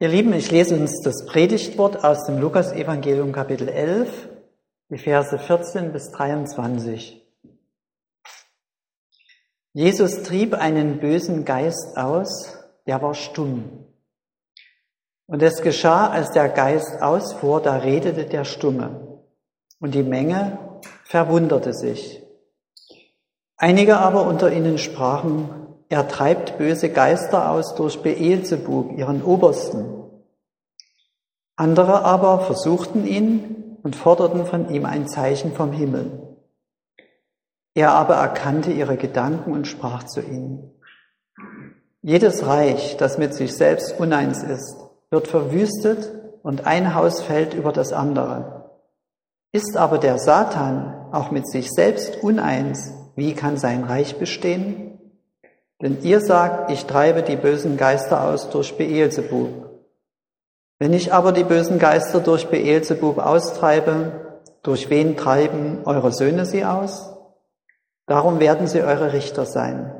Ihr Lieben, ich lese uns das Predigtwort aus dem Lukas-Evangelium Kapitel 11, die Verse 14 bis 23. Jesus trieb einen bösen Geist aus, der war stumm. Und es geschah, als der Geist ausfuhr, da redete der Stumme. Und die Menge verwunderte sich. Einige aber unter ihnen sprachen, er treibt böse Geister aus durch Beelzebub, ihren Obersten. Andere aber versuchten ihn und forderten von ihm ein Zeichen vom Himmel. Er aber erkannte ihre Gedanken und sprach zu ihnen. Jedes Reich, das mit sich selbst uneins ist, wird verwüstet und ein Haus fällt über das andere. Ist aber der Satan auch mit sich selbst uneins, wie kann sein Reich bestehen? Denn ihr sagt, ich treibe die bösen Geister aus durch Beelzebub. Wenn ich aber die bösen Geister durch Beelzebub austreibe, durch wen treiben eure Söhne sie aus? Darum werden sie eure Richter sein.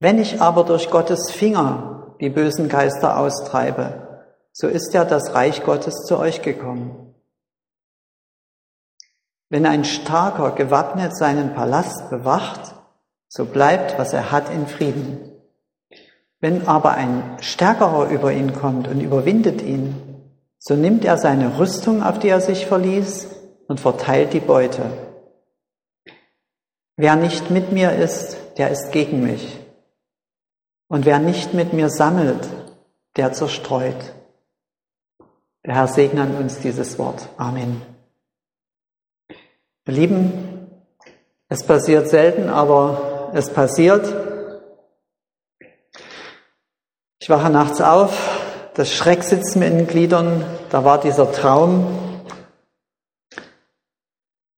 Wenn ich aber durch Gottes Finger die bösen Geister austreibe, so ist ja das Reich Gottes zu euch gekommen. Wenn ein Starker gewappnet seinen Palast bewacht, so bleibt, was er hat, in Frieden. Wenn aber ein Stärkerer über ihn kommt und überwindet ihn, so nimmt er seine Rüstung, auf die er sich verließ, und verteilt die Beute. Wer nicht mit mir ist, der ist gegen mich. Und wer nicht mit mir sammelt, der zerstreut. Der Herr segne an uns dieses Wort. Amen. Lieben, es passiert selten, aber es passiert. Ich wache nachts auf, das Schreck sitzt mir in den Gliedern, da war dieser Traum,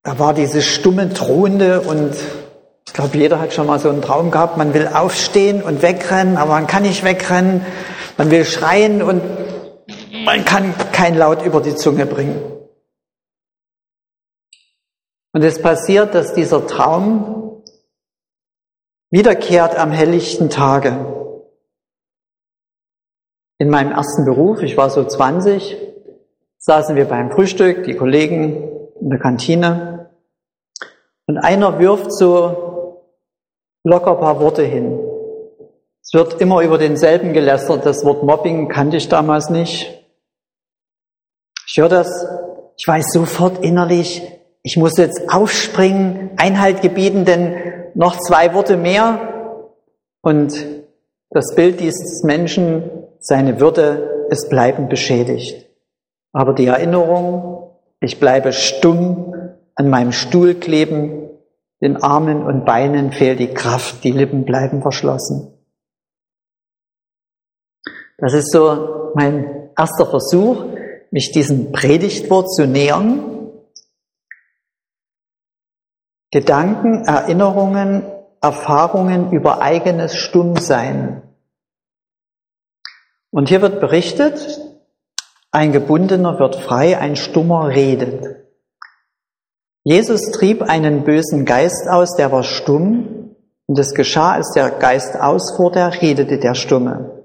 da war diese stumme Drohende und ich glaube, jeder hat schon mal so einen Traum gehabt, man will aufstehen und wegrennen, aber man kann nicht wegrennen, man will schreien und man kann kein Laut über die Zunge bringen. Und es passiert, dass dieser Traum wiederkehrt am helllichten Tage. In meinem ersten Beruf, ich war so 20, saßen wir beim Frühstück, die Kollegen in der Kantine, und einer wirft so locker ein paar Worte hin. Es wird immer über denselben gelästert, das Wort Mobbing kannte ich damals nicht. Ich höre das, ich weiß sofort innerlich, ich muss jetzt aufspringen, Einhalt gebieten, denn noch zwei Worte mehr und das Bild dieses Menschen, seine Würde ist bleibend beschädigt. Aber die Erinnerung, ich bleibe stumm an meinem Stuhl kleben, den Armen und Beinen fehlt die Kraft, die Lippen bleiben verschlossen. Das ist so mein erster Versuch, mich diesem Predigtwort zu nähern Gedanken, Erinnerungen, Erfahrungen über eigenes Stummsein. Und hier wird berichtet, ein Gebundener wird frei, ein Stummer redet. Jesus trieb einen bösen Geist aus, der war stumm, und es geschah, als der Geist ausfuhr, der redete der Stumme.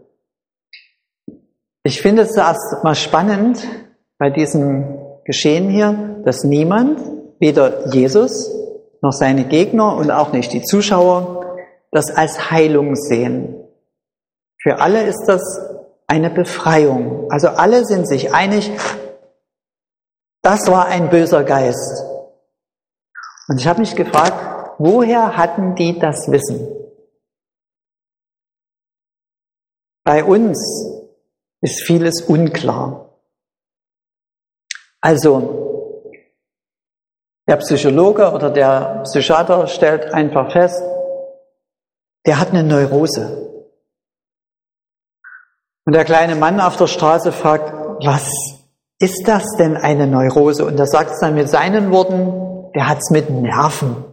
Ich finde es erst mal spannend bei diesem Geschehen hier, dass niemand, weder Jesus noch seine Gegner und auch nicht die Zuschauer das als Heilung sehen. Für alle ist das eine Befreiung. Also alle sind sich einig, das war ein böser Geist. Und ich habe mich gefragt, woher hatten die das Wissen? Bei uns ist vieles unklar. Also der Psychologe oder der Psychiater stellt einfach fest, der hat eine Neurose. Und der kleine Mann auf der Straße fragt, was ist das denn eine Neurose? Und er sagt es dann mit seinen Worten, der hat es mit Nerven.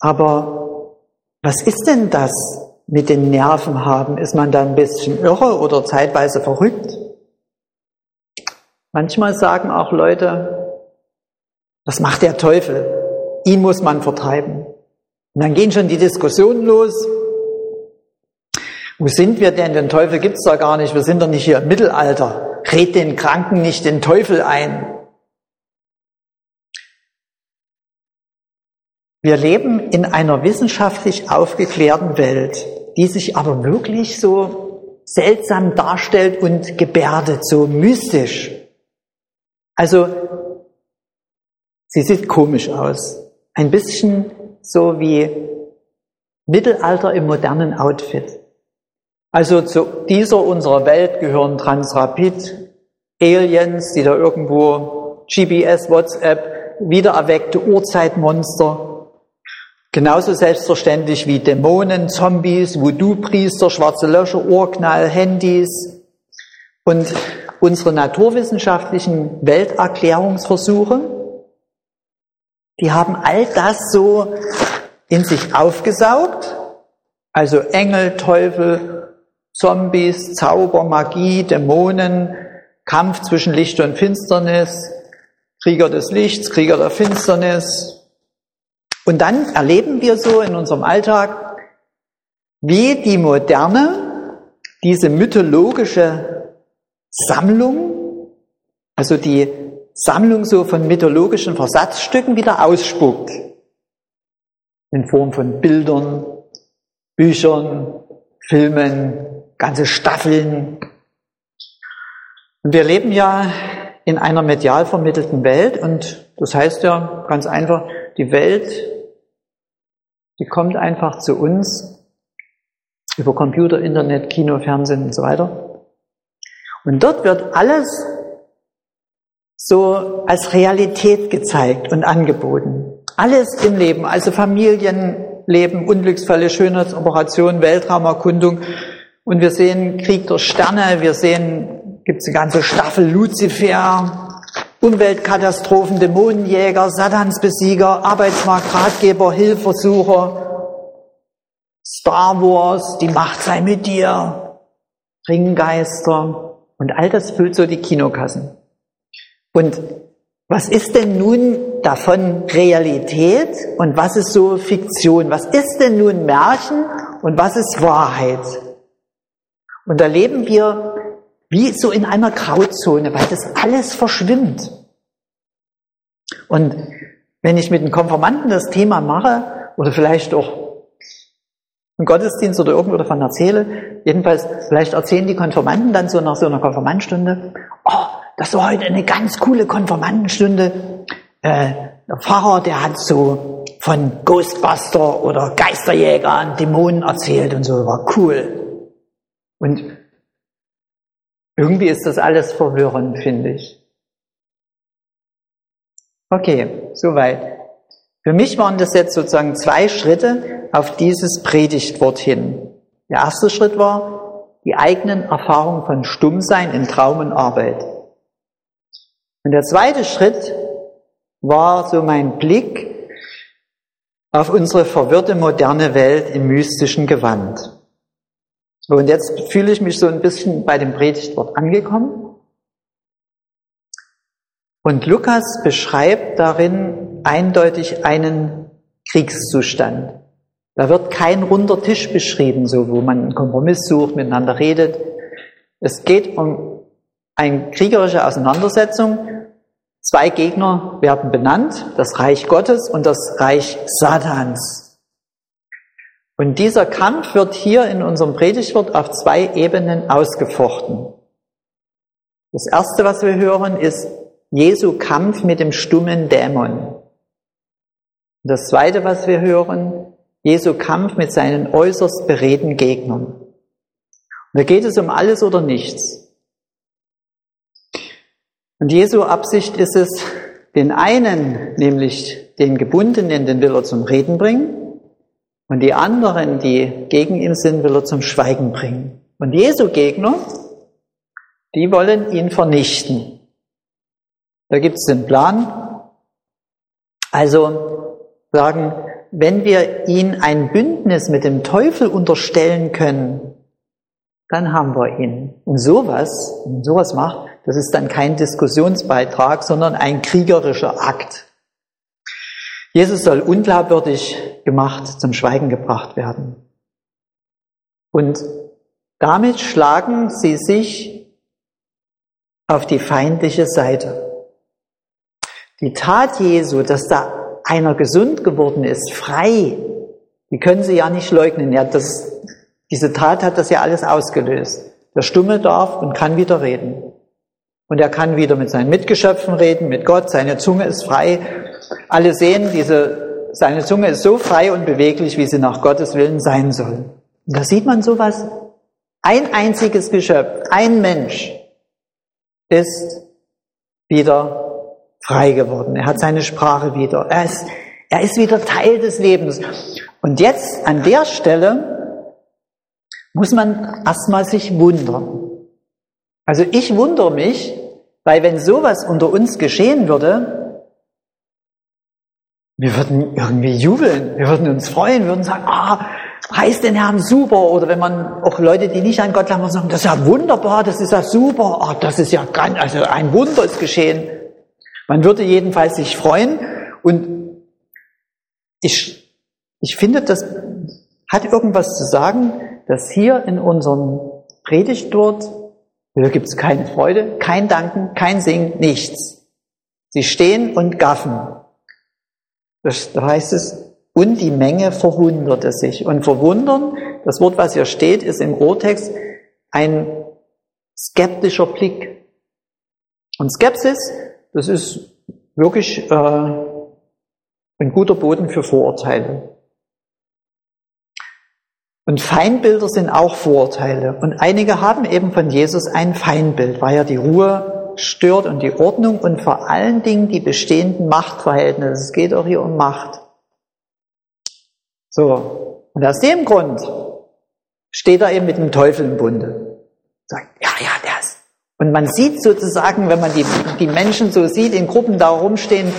Aber was ist denn das mit den Nerven haben? Ist man da ein bisschen irre oder zeitweise verrückt? Manchmal sagen auch Leute, das macht der Teufel. Ihn muss man vertreiben. Und dann gehen schon die Diskussionen los. Wo sind wir denn? Den Teufel gibt's da gar nicht. Wir sind doch nicht hier im Mittelalter. Red den Kranken nicht den Teufel ein. Wir leben in einer wissenschaftlich aufgeklärten Welt, die sich aber wirklich so seltsam darstellt und gebärdet, so mystisch. Also, sie sieht komisch aus. Ein bisschen so wie Mittelalter im modernen Outfit. Also zu dieser unserer Welt gehören Transrapid, Aliens, die da irgendwo GPS, WhatsApp, wiedererweckte Urzeitmonster, Genauso selbstverständlich wie Dämonen, Zombies, Voodoo-Priester, schwarze Löcher, Urknall, Handys und unsere naturwissenschaftlichen Welterklärungsversuche, die haben all das so in sich aufgesaugt, also Engel, Teufel, Zombies, Zauber, Magie, Dämonen, Kampf zwischen Licht und Finsternis, Krieger des Lichts, Krieger der Finsternis, und dann erleben wir so in unserem Alltag, wie die Moderne diese mythologische Sammlung, also die Sammlung so von mythologischen Versatzstücken wieder ausspuckt. In Form von Bildern, Büchern, Filmen, ganze Staffeln. Und wir leben ja in einer medial vermittelten Welt und das heißt ja ganz einfach, die Welt die kommt einfach zu uns über Computer, Internet, Kino, Fernsehen und so weiter. Und dort wird alles so als Realität gezeigt und angeboten. Alles im Leben, also Familienleben, Unglücksfälle, Schönheitsoperationen, Weltraumerkundung. Und wir sehen Krieg der Sterne, wir sehen, gibt es eine ganze Staffel Lucifer, Umweltkatastrophen, Dämonenjäger, Satansbesieger, Arbeitsmarktratgeber, Hilfversucher, Star Wars, die Macht sei mit dir, Ringgeister und all das füllt so die Kinokassen. Und was ist denn nun davon Realität und was ist so Fiktion? Was ist denn nun Märchen und was ist Wahrheit? Und da leben wir wie so in einer Grauzone, weil das alles verschwimmt. Und wenn ich mit den Konformanten das Thema mache, oder vielleicht auch im Gottesdienst oder irgendwo davon erzähle, jedenfalls vielleicht erzählen die Konformanten dann so nach so einer Konformantenstunde, oh, das war heute eine ganz coole Konformantenstunde. Äh, der Pfarrer, der hat so von Ghostbuster oder Geisterjäger und Dämonen erzählt und so, war cool. Und irgendwie ist das alles verwirrend, finde ich. Okay, soweit. Für mich waren das jetzt sozusagen zwei Schritte auf dieses Predigtwort hin. Der erste Schritt war die eigenen Erfahrungen von Stummsein in Traum und Arbeit. Und der zweite Schritt war so mein Blick auf unsere verwirrte moderne Welt im mystischen Gewand. Und jetzt fühle ich mich so ein bisschen bei dem Predigtwort angekommen. Und Lukas beschreibt darin eindeutig einen Kriegszustand. Da wird kein runder Tisch beschrieben, so wo man einen Kompromiss sucht, miteinander redet. Es geht um eine kriegerische Auseinandersetzung. Zwei Gegner werden benannt, das Reich Gottes und das Reich Satans. Und dieser Kampf wird hier in unserem Predigtwort auf zwei Ebenen ausgefochten. Das erste, was wir hören, ist Jesu Kampf mit dem stummen Dämon. Das zweite, was wir hören, Jesu Kampf mit seinen äußerst beredten Gegnern. Und da geht es um alles oder nichts. Und Jesu Absicht ist es, den einen, nämlich den Gebundenen, den will er zum Reden bringen, und die anderen, die gegen ihn sind, will er zum Schweigen bringen. Und Jesu Gegner, die wollen ihn vernichten. Da gibt es den Plan. Also sagen, wenn wir ihn ein Bündnis mit dem Teufel unterstellen können, dann haben wir ihn. Und sowas, wenn sowas macht, das ist dann kein Diskussionsbeitrag, sondern ein kriegerischer Akt. Jesus soll unglaubwürdig gemacht zum Schweigen gebracht werden. Und Damit schlagen sie sich auf die feindliche Seite. Die Tat Jesu, dass da einer gesund geworden ist, frei, die können sie ja nicht leugnen. Ja, das, diese Tat hat das ja alles ausgelöst. Der Stumme darf und kann wieder reden. Und er kann wieder mit seinen Mitgeschöpfen reden, mit Gott, seine Zunge ist frei. Alle sehen, diese, seine Zunge ist so frei und beweglich, wie sie nach Gottes Willen sein soll. Und da sieht man sowas. Ein einziges Geschöpf, ein Mensch ist wieder frei geworden. Er hat seine Sprache wieder. Er ist, er ist wieder Teil des Lebens. Und jetzt an der Stelle muss man erstmal sich wundern. Also ich wundere mich, weil wenn sowas unter uns geschehen würde, wir würden irgendwie jubeln, wir würden uns freuen, wir würden sagen, ah, heißt den Herrn super. Oder wenn man auch Leute, die nicht an Gott glauben, sagen, das ist ja wunderbar, das ist ja super, ah, das ist ja ganz, also ein Wunder ist geschehen. Man würde jedenfalls sich freuen und ich, ich finde, das hat irgendwas zu sagen, dass hier in unserem Predigtwort da gibt es keine Freude, kein Danken, kein Singen, nichts. Sie stehen und gaffen. Da heißt es, und die Menge verwunderte sich. Und verwundern, das Wort, was hier steht, ist im Urtext ein skeptischer Blick. Und Skepsis, das ist wirklich äh, ein guter Boden für Vorurteile. Und Feindbilder sind auch Vorurteile. Und einige haben eben von Jesus ein Feindbild, weil er die Ruhe stört und die Ordnung und vor allen Dingen die bestehenden Machtverhältnisse. Es geht auch hier um Macht. So. Und aus dem Grund steht er eben mit dem Teufel im Bunde. Sagt, ja, ja, der ist. Und man sieht sozusagen, wenn man die, die Menschen so sieht, in Gruppen da rumstehen,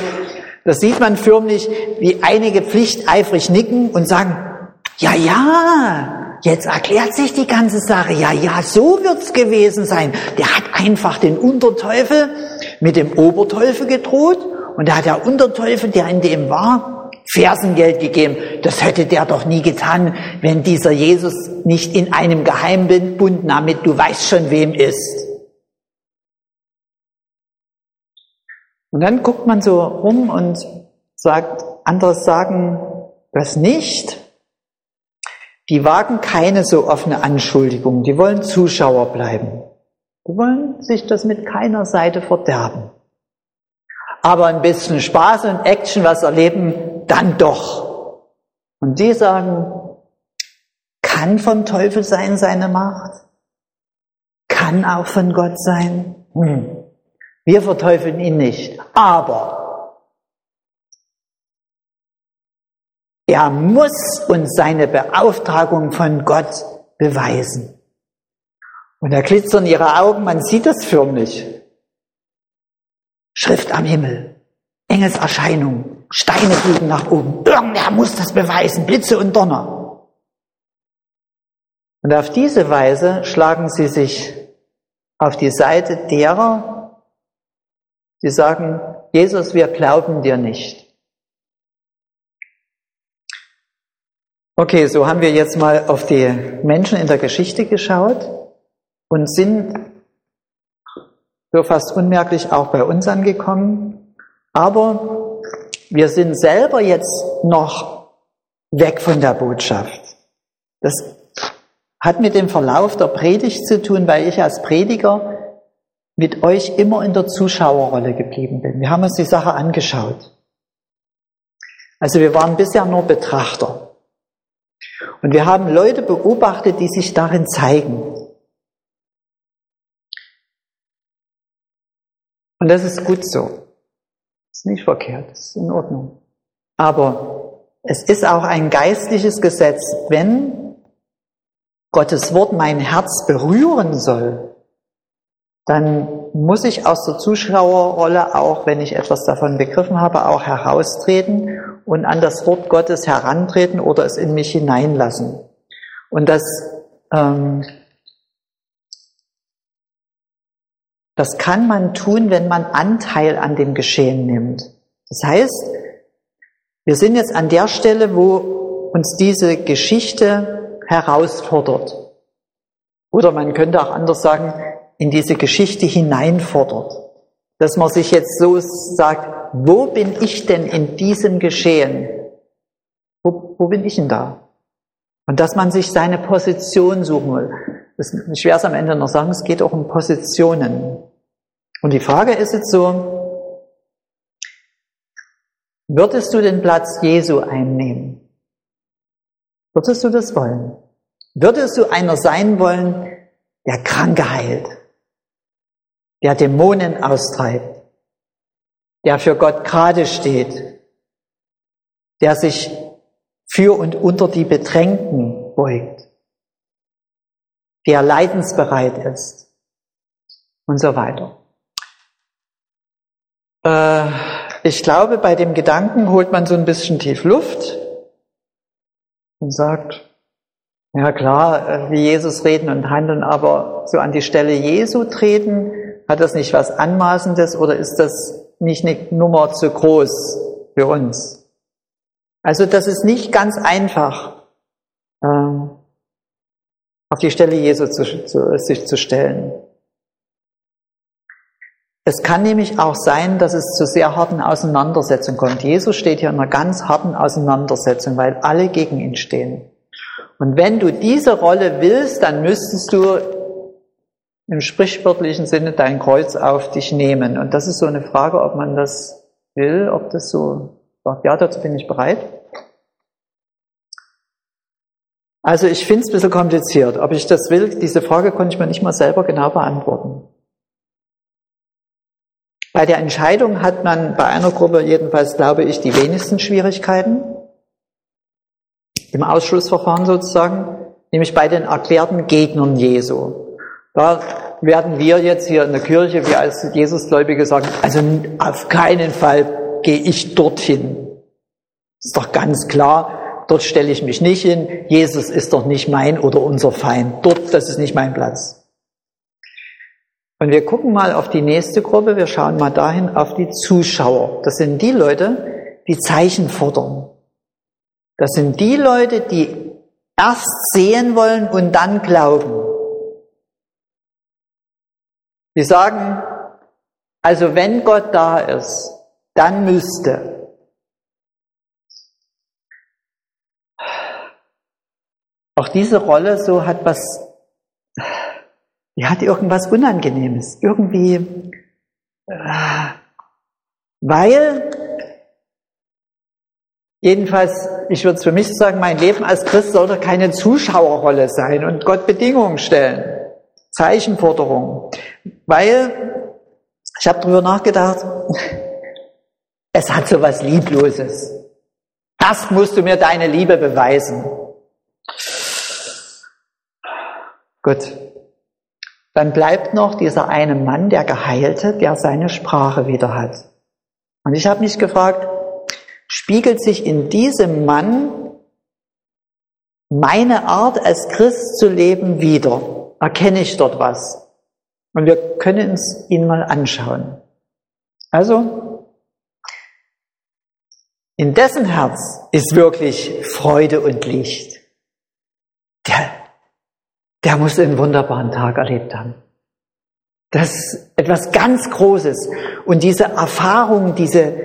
da sieht man förmlich, wie einige pflichteifrig nicken und sagen, ja, ja, jetzt erklärt sich die ganze Sache. Ja, ja, so wird's gewesen sein. Der hat einfach den Unterteufel mit dem Oberteufel gedroht und da hat der Unterteufel, der in dem war, Fersengeld gegeben. Das hätte der doch nie getan, wenn dieser Jesus nicht in einem Geheimbund damit du weißt schon, wem ist. Und dann guckt man so rum und sagt, andere sagen das nicht. Die wagen keine so offene Anschuldigung, die wollen Zuschauer bleiben. Die wollen sich das mit keiner Seite verderben. Aber ein bisschen Spaß und Action, was erleben, dann doch. Und die sagen, kann vom Teufel sein seine Macht? Kann auch von Gott sein? Hm. Wir verteufeln ihn nicht. Aber Er muss uns seine Beauftragung von Gott beweisen. Und da glitzern ihre Augen, man sieht das förmlich. Schrift am Himmel, Engelserscheinung, Steine fliegen nach oben. Irgendwer muss das beweisen, Blitze und Donner. Und auf diese Weise schlagen sie sich auf die Seite derer, die sagen, Jesus, wir glauben dir nicht. Okay, so haben wir jetzt mal auf die Menschen in der Geschichte geschaut und sind so fast unmerklich auch bei uns angekommen. Aber wir sind selber jetzt noch weg von der Botschaft. Das hat mit dem Verlauf der Predigt zu tun, weil ich als Prediger mit euch immer in der Zuschauerrolle geblieben bin. Wir haben uns die Sache angeschaut. Also wir waren bisher nur Betrachter. Und wir haben Leute beobachtet, die sich darin zeigen. Und das ist gut so. Ist nicht verkehrt, ist in Ordnung. Aber es ist auch ein geistliches Gesetz, wenn Gottes Wort mein Herz berühren soll, dann muss ich aus der Zuschauerrolle auch, wenn ich etwas davon begriffen habe, auch heraustreten und an das Wort Gottes herantreten oder es in mich hineinlassen. Und das, ähm, das kann man tun, wenn man Anteil an dem Geschehen nimmt. Das heißt, wir sind jetzt an der Stelle, wo uns diese Geschichte herausfordert. Oder man könnte auch anders sagen, in diese Geschichte hineinfordert. Dass man sich jetzt so sagt, wo bin ich denn in diesem Geschehen? Wo, wo bin ich denn da? Und dass man sich seine Position suchen will. Das, ich werde es am Ende noch sagen, es geht auch um Positionen. Und die Frage ist jetzt so, würdest du den Platz Jesu einnehmen? Würdest du das wollen? Würdest du einer sein wollen, der Kranke heilt, der Dämonen austreibt, der für Gott gerade steht, der sich für und unter die Bedrängten beugt, der leidensbereit ist und so weiter. Äh, ich glaube, bei dem Gedanken holt man so ein bisschen tief Luft und sagt, ja klar, äh, wie Jesus reden und handeln, aber so an die Stelle Jesu treten, hat das nicht was Anmaßendes oder ist das nicht eine Nummer zu groß für uns? Also das ist nicht ganz einfach, ähm, auf die Stelle Jesu zu, zu, sich zu stellen. Es kann nämlich auch sein, dass es zu sehr harten Auseinandersetzungen kommt. Jesus steht hier in einer ganz harten Auseinandersetzung, weil alle gegen ihn stehen. Und wenn du diese Rolle willst, dann müsstest du im sprichwörtlichen Sinne dein Kreuz auf dich nehmen. Und das ist so eine Frage, ob man das will, ob das so sagt, ja, dazu bin ich bereit. Also ich finde es ein bisschen kompliziert. Ob ich das will, diese Frage konnte ich mir nicht mal selber genau beantworten. Bei der Entscheidung hat man bei einer Gruppe jedenfalls, glaube ich, die wenigsten Schwierigkeiten im Ausschlussverfahren sozusagen, nämlich bei den erklärten Gegnern Jesu. Da werden wir jetzt hier in der Kirche, wir als Jesusgläubige sagen, also auf keinen Fall gehe ich dorthin. Ist doch ganz klar, dort stelle ich mich nicht hin. Jesus ist doch nicht mein oder unser Feind. Dort, das ist nicht mein Platz. Und wir gucken mal auf die nächste Gruppe, wir schauen mal dahin auf die Zuschauer. Das sind die Leute, die Zeichen fordern. Das sind die Leute, die erst sehen wollen und dann glauben. Die sagen, also wenn Gott da ist, dann müsste. Auch diese Rolle so hat was, die hat irgendwas Unangenehmes. Irgendwie, weil Jedenfalls, ich würde es für mich sagen, mein Leben als Christ sollte keine Zuschauerrolle sein und Gott Bedingungen stellen, Zeichenforderungen. Weil, ich habe darüber nachgedacht, es hat so was Liebloses. Das musst du mir deine Liebe beweisen. Gut. Dann bleibt noch dieser eine Mann, der Geheilte, der seine Sprache wieder hat. Und ich habe mich gefragt, spiegelt sich in diesem Mann meine Art als Christ zu leben wieder. Erkenne ich dort was? Und wir können uns ihn mal anschauen. Also, in dessen Herz ist wirklich Freude und Licht. Der, der muss einen wunderbaren Tag erlebt haben. Das ist etwas ganz Großes. Und diese Erfahrung, diese,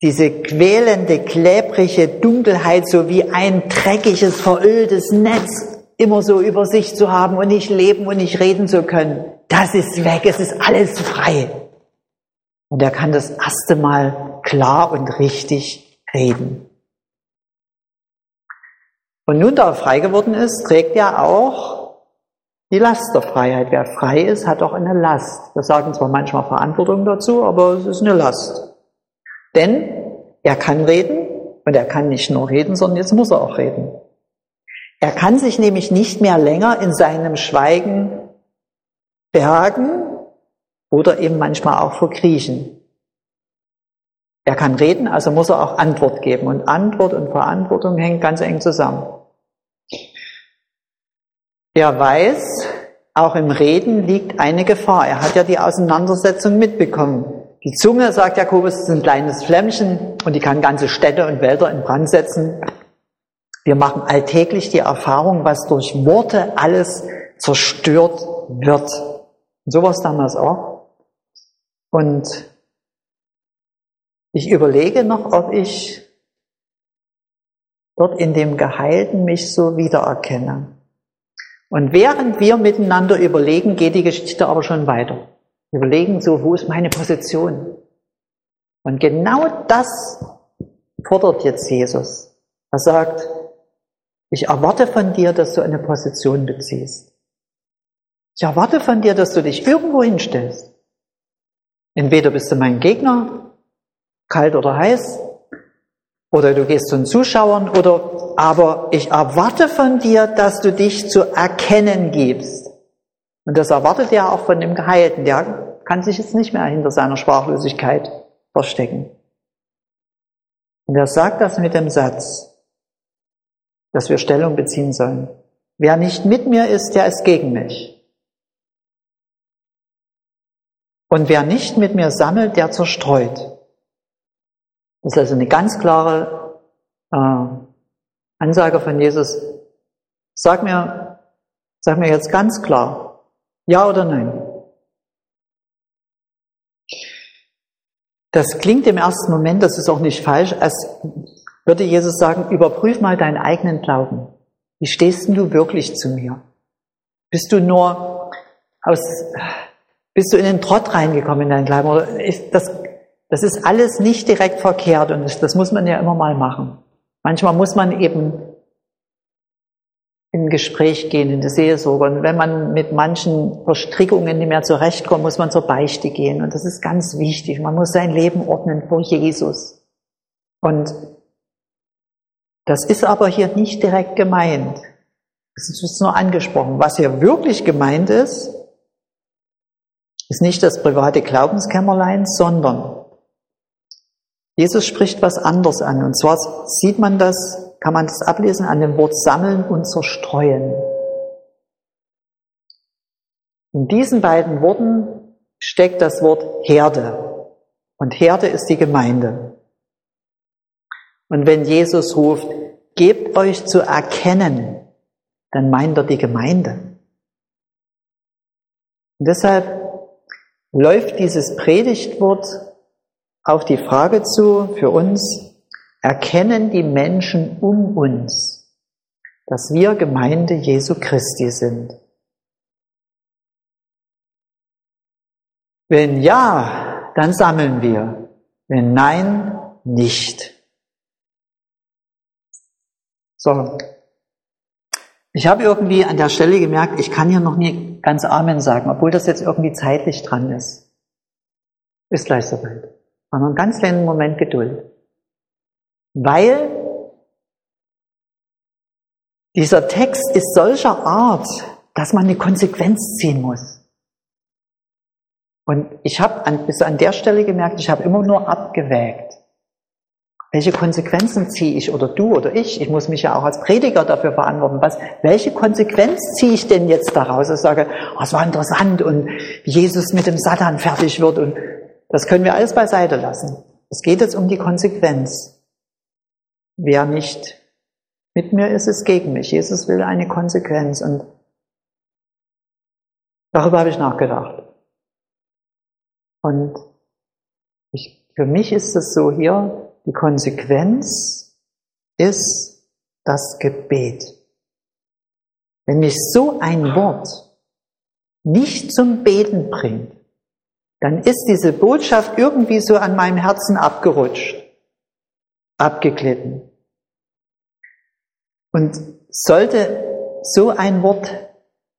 diese quälende, klebrige Dunkelheit, so wie ein dreckiges, veröltes Netz immer so über sich zu haben und nicht leben und nicht reden zu können, das ist weg, es ist alles frei. Und er kann das erste Mal klar und richtig reden. Und nun, da er frei geworden ist, trägt er auch die Last der Freiheit. Wer frei ist, hat auch eine Last. Wir sagen zwar manchmal Verantwortung dazu, aber es ist eine Last. Denn er kann reden und er kann nicht nur reden, sondern jetzt muss er auch reden. Er kann sich nämlich nicht mehr länger in seinem Schweigen bergen oder eben manchmal auch verkriechen. Er kann reden, also muss er auch Antwort geben. Und Antwort und Verantwortung hängen ganz eng zusammen. Er weiß, auch im Reden liegt eine Gefahr. Er hat ja die Auseinandersetzung mitbekommen. Die Zunge, sagt Jakobus, ist ein kleines Flämmchen und die kann ganze Städte und Wälder in Brand setzen. Wir machen alltäglich die Erfahrung, was durch Worte alles zerstört wird. Und so war es damals auch. Und ich überlege noch, ob ich dort in dem Geheilten mich so wiedererkenne. Und während wir miteinander überlegen, geht die Geschichte aber schon weiter. Überlegen so, wo ist meine Position? Und genau das fordert jetzt Jesus. Er sagt, ich erwarte von dir, dass du eine Position beziehst. Ich erwarte von dir, dass du dich irgendwo hinstellst. Entweder bist du mein Gegner, kalt oder heiß, oder du gehst zu den Zuschauern, oder, aber ich erwarte von dir, dass du dich zu erkennen gibst. Und das erwartet er auch von dem Geheilten. Der kann sich jetzt nicht mehr hinter seiner Sprachlosigkeit verstecken. Und er sagt das mit dem Satz, dass wir Stellung beziehen sollen. Wer nicht mit mir ist, der ist gegen mich. Und wer nicht mit mir sammelt, der zerstreut. Das ist also eine ganz klare äh, Ansage von Jesus. Sag mir, sag mir jetzt ganz klar, ja oder nein. Das klingt im ersten Moment, das ist auch nicht falsch, als würde Jesus sagen, überprüf mal deinen eigenen Glauben. Wie stehst du wirklich zu mir? Bist du nur aus, bist du in den Trott reingekommen in deinen Glauben? Oder ist das, das ist alles nicht direkt verkehrt und das, das muss man ja immer mal machen. Manchmal muss man eben in Gespräch gehen, in die Seelsorge. Und wenn man mit manchen Verstrickungen nicht mehr zurechtkommt, muss man zur Beichte gehen. Und das ist ganz wichtig. Man muss sein Leben ordnen vor Jesus. Und das ist aber hier nicht direkt gemeint. Es ist nur angesprochen. Was hier wirklich gemeint ist, ist nicht das private Glaubenskämmerlein, sondern Jesus spricht was anderes an. Und zwar sieht man das, kann man das ablesen an dem Wort sammeln und zerstreuen. In diesen beiden Worten steckt das Wort Herde. Und Herde ist die Gemeinde. Und wenn Jesus ruft, gebt euch zu erkennen, dann meint er die Gemeinde. Und deshalb läuft dieses Predigtwort auf die Frage zu für uns, erkennen die Menschen um uns, dass wir Gemeinde Jesu Christi sind? Wenn ja, dann sammeln wir. Wenn nein, nicht. So. Ich habe irgendwie an der Stelle gemerkt, ich kann hier noch nie ganz Amen sagen, obwohl das jetzt irgendwie zeitlich dran ist. Ist gleich soweit. Aber einen ganz kleinen Moment Geduld. Weil dieser Text ist solcher Art, dass man eine Konsequenz ziehen muss. Und ich habe an, bis an der Stelle gemerkt, ich habe immer nur abgewägt. Welche Konsequenzen ziehe ich oder du oder ich? Ich muss mich ja auch als Prediger dafür verantworten. Was, welche Konsequenz ziehe ich denn jetzt daraus? Ich sage, oh, war interessant und Jesus mit dem Satan fertig wird und das können wir alles beiseite lassen. Es geht jetzt um die Konsequenz. Wer nicht mit mir ist, ist gegen mich. Jesus will eine Konsequenz und darüber habe ich nachgedacht. Und ich, für mich ist es so hier, die Konsequenz ist das Gebet. Wenn mich so ein Wort nicht zum Beten bringt, dann ist diese Botschaft irgendwie so an meinem Herzen abgerutscht, abgeglitten. Und sollte so ein Wort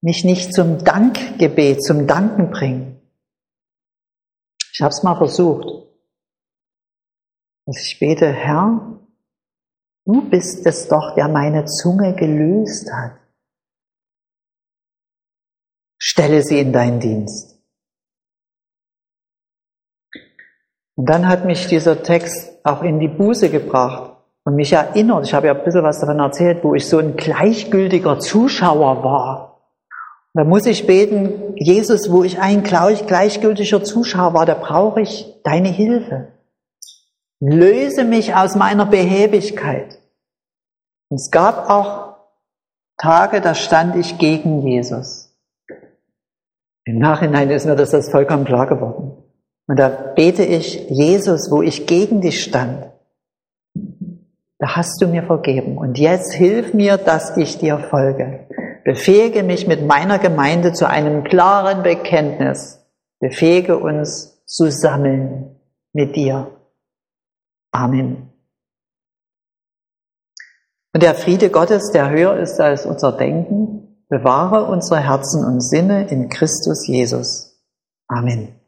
mich nicht zum Dankgebet, zum Danken bringen. Ich habe es mal versucht dass ich bete, Herr, du bist es doch, der meine Zunge gelöst hat. Stelle sie in deinen Dienst. Und dann hat mich dieser Text auch in die Buße gebracht und mich erinnert, ich habe ja ein bisschen was davon erzählt, wo ich so ein gleichgültiger Zuschauer war. da muss ich beten, Jesus, wo ich ein gleichgültiger Zuschauer war, da brauche ich deine Hilfe. Löse mich aus meiner Behäbigkeit. Und es gab auch Tage, da stand ich gegen Jesus. Im Nachhinein ist mir das, das vollkommen klar geworden. Und da bete ich, Jesus, wo ich gegen dich stand, da hast du mir vergeben. Und jetzt hilf mir, dass ich dir folge. Befähige mich mit meiner Gemeinde zu einem klaren Bekenntnis. Befähige uns zu sammeln mit dir. Amen. Und der Friede Gottes, der höher ist als unser Denken, bewahre unsere Herzen und Sinne in Christus Jesus. Amen.